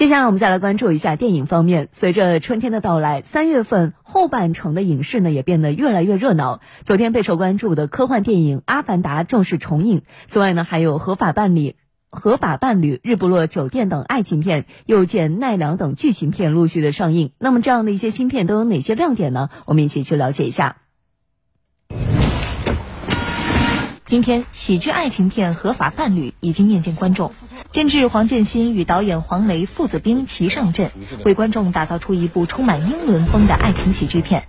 接下来我们再来关注一下电影方面。随着春天的到来，三月份后半程的影视呢也变得越来越热闹。昨天备受关注的科幻电影《阿凡达》正式重映。此外呢，还有《合法伴侣》《合法伴侣》《日不落酒店》等爱情片，《又见奈良》等剧情片陆续的上映。那么这样的一些新片都有哪些亮点呢？我们一起去了解一下。今天，喜剧爱情片《合法伴侣》已经面见观众，监制黄建新与导演黄雷父子兵齐上阵，为观众打造出一部充满英伦风的爱情喜剧片。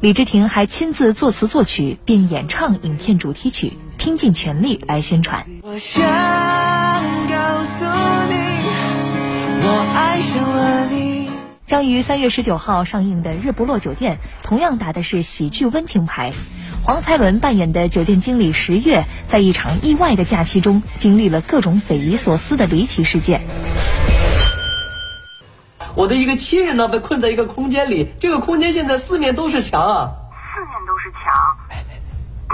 李治廷还亲自作词作曲并演唱影片主题曲，拼尽全力来宣传。我想告诉你，我爱上了你。将于三月十九号上映的《日不落酒店》，同样打的是喜剧温情牌。黄才伦扮演的酒店经理十月，在一场意外的假期中，经历了各种匪夷所思的离奇事件。我的一个亲人呢，被困在一个空间里，这个空间现在四面都是墙啊！四面都是墙。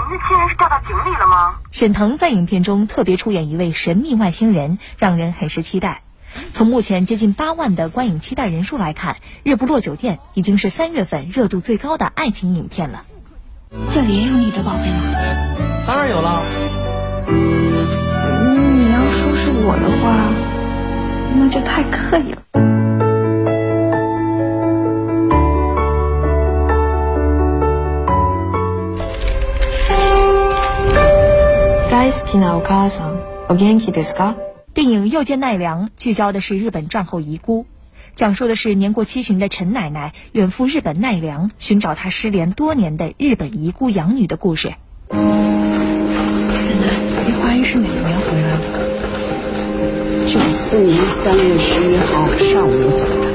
您的亲人是掉到井里了吗？沈腾在影片中特别出演一位神秘外星人，让人很是期待。从目前接近八万的观影期待人数来看，《日不落酒店》已经是三月份热度最高的爱情影片了。这里也有你的宝贝吗？当然有了。你要说是我的话，那就太刻意了。大好きなお母さん、お元気ですか？电影《又见奈良》聚焦的是日本战后遗孤。 讲述的是年过七旬的陈奶奶远赴日本奈良寻找她失联多年的日本遗孤养女的故事。奶奶，你怀疑是哪年回来的？九四年三月十一号上午走的。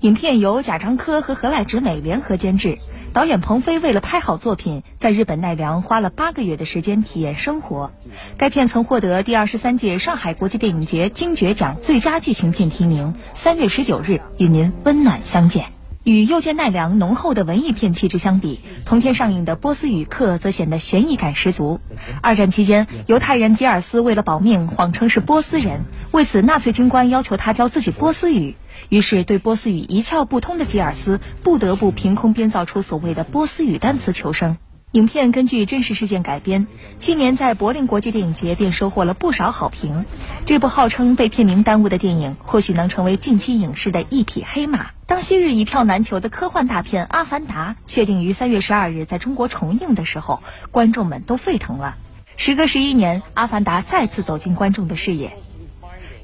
影片由贾樟柯和何濑直美联合监制。导演彭飞为了拍好作品，在日本奈良花了八个月的时间体验生活。该片曾获得第二十三届上海国际电影节金爵奖最佳剧情片提名。三月十九日与您温暖相见。与《又见奈良》浓厚的文艺片气质相比，同天上映的《波斯语课》则显得悬疑感十足。二战期间，犹太人吉尔斯为了保命，谎称是波斯人，为此纳粹军官要求他教自己波斯语。于是，对波斯语一窍不通的吉尔斯不得不凭空编造出所谓的波斯语单词求生。影片根据真实事件改编，去年在柏林国际电影节便收获了不少好评。这部号称被片名耽误的电影，或许能成为近期影视的一匹黑马。当昔日一票难求的科幻大片《阿凡达》确定于三月十二日在中国重映的时候，观众们都沸腾了。时隔十一年，《阿凡达》再次走进观众的视野。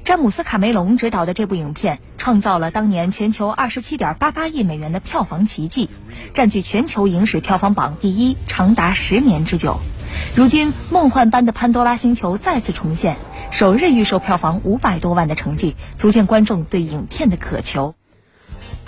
詹姆斯·卡梅隆执导的这部影片创造了当年全球二十七点八八亿美元的票房奇迹，占据全球影史票房榜第一长达十年之久。如今，梦幻般的潘多拉星球再次重现，首日预售票房五百多万的成绩，足见观众对影片的渴求。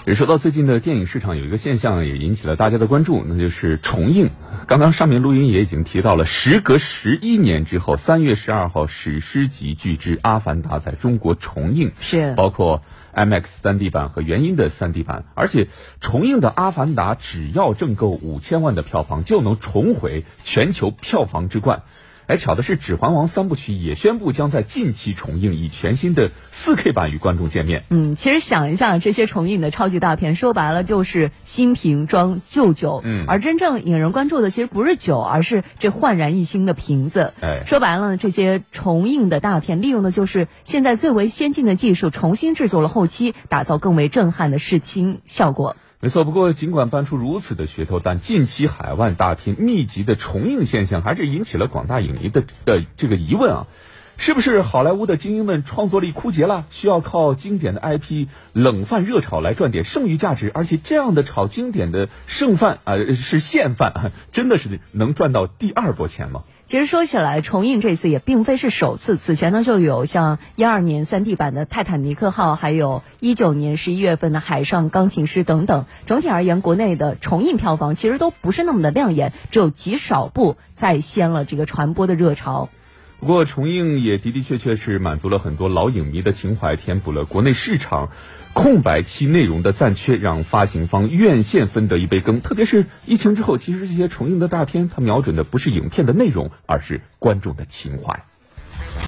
也说到最近的电影市场，有一个现象也引起了大家的关注，那就是重映。刚刚上面录音也已经提到了，时隔十一年之后，三月十二号史诗级巨制《阿凡达》在中国重映，是包括 IMAX 三 D 版和原音的三 D 版，而且重映的《阿凡达》只要挣够五千万的票房，就能重回全球票房之冠。哎，巧的是，《指环王》三部曲也宣布将在近期重映，以全新的 4K 版与观众见面。嗯，其实想一下，这些重映的超级大片，说白了就是新瓶装旧酒。嗯，而真正引人关注的，其实不是酒，而是这焕然一新的瓶子。哎，说白了，这些重映的大片，利用的就是现在最为先进的技术，重新制作了后期，打造更为震撼的视听效果。没错，不过尽管搬出如此的噱头，但近期海外大片密集的重映现象，还是引起了广大影迷的呃这个疑问啊，是不是好莱坞的精英们创作力枯竭了，需要靠经典的 IP 冷饭热炒来赚点剩余价值？而且这样的炒经典的剩饭啊是现饭，真的是能赚到第二波钱吗？其实说起来，重映这次也并非是首次。此前呢，就有像一二年三 D 版的《泰坦尼克号》，还有一九年十一月份的《海上钢琴师》等等。整体而言，国内的重映票房其实都不是那么的亮眼，只有极少部再掀了这个传播的热潮。不过，重映也的的确确是满足了很多老影迷的情怀，填补了国内市场空白期内容的暂缺，让发行方院线分得一杯羹。特别是疫情之后，其实这些重映的大片，它瞄准的不是影片的内容，而是观众的情怀。